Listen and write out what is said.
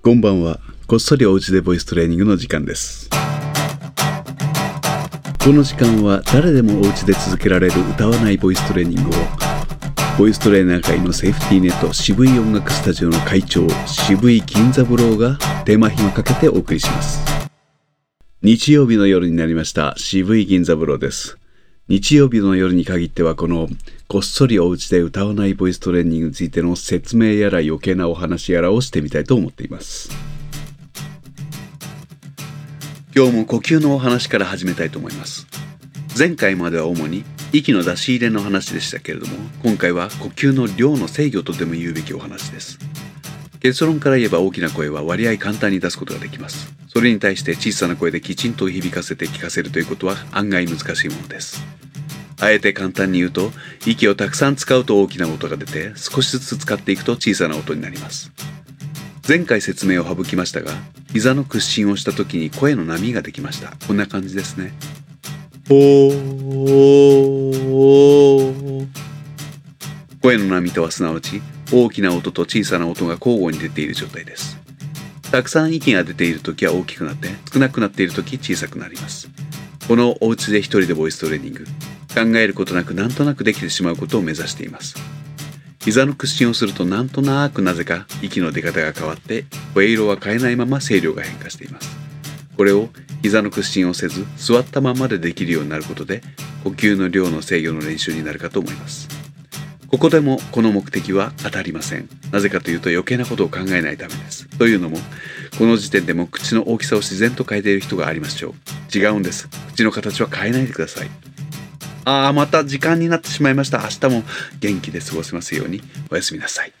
こんばんは。こっそりおうちでボイストレーニングの時間です。この時間は誰でもおうちで続けられる歌わないボイストレーニングをボイストレーナー界のセーフティーネット渋い音楽スタジオの会長渋い銀座ブローが手間暇かけてお送りします。日曜日の夜になりました渋い銀座ブローです。日曜日の夜に限ってはこのこっそりお家で歌わないボイストレーニングについての説明やら余計なお話やらをしてみたいと思っています。今日も呼吸のお話から始めたいと思います。前回までは主に息の出し入れの話でしたけれども今回は呼吸の量の制御とでも言うべきお話です。結論から言えば大きな声は割合簡単に出すことができます。それに対して小さな声できちんと響かせて聞かせるということは案外難しいものです。あえて簡単に言うと息をたくさん使うと大きな音が出て少しずつ使っていくと小さな音になります。前回説明を省きましたが膝の屈伸をした時に声の波ができました。こんな感じですね。おーの波とはすなわち大きな音と小さな音が交互に出ている状態です。たくさん息が出ている時は大きくなって少なくなっている時小さくなります。このお家で一人でボイストレーニング考えることなくなんとなくできてしまうことを目指しています。膝の屈伸をするとなんとなくなぜか息の出方が変わって声色は変えないまま声量が変化しています。これを膝の屈伸をせず座ったままでできるようになることで呼吸の量の制御の練習になるかと思います。ここでもこの目的は当たりません。なぜかというと余計なことを考えないためです。というのも、この時点でも口の大きさを自然と変えている人がありましょう。違うんです。口の形は変えないでください。ああ、また時間になってしまいました。明日も元気で過ごせますように。おやすみなさい。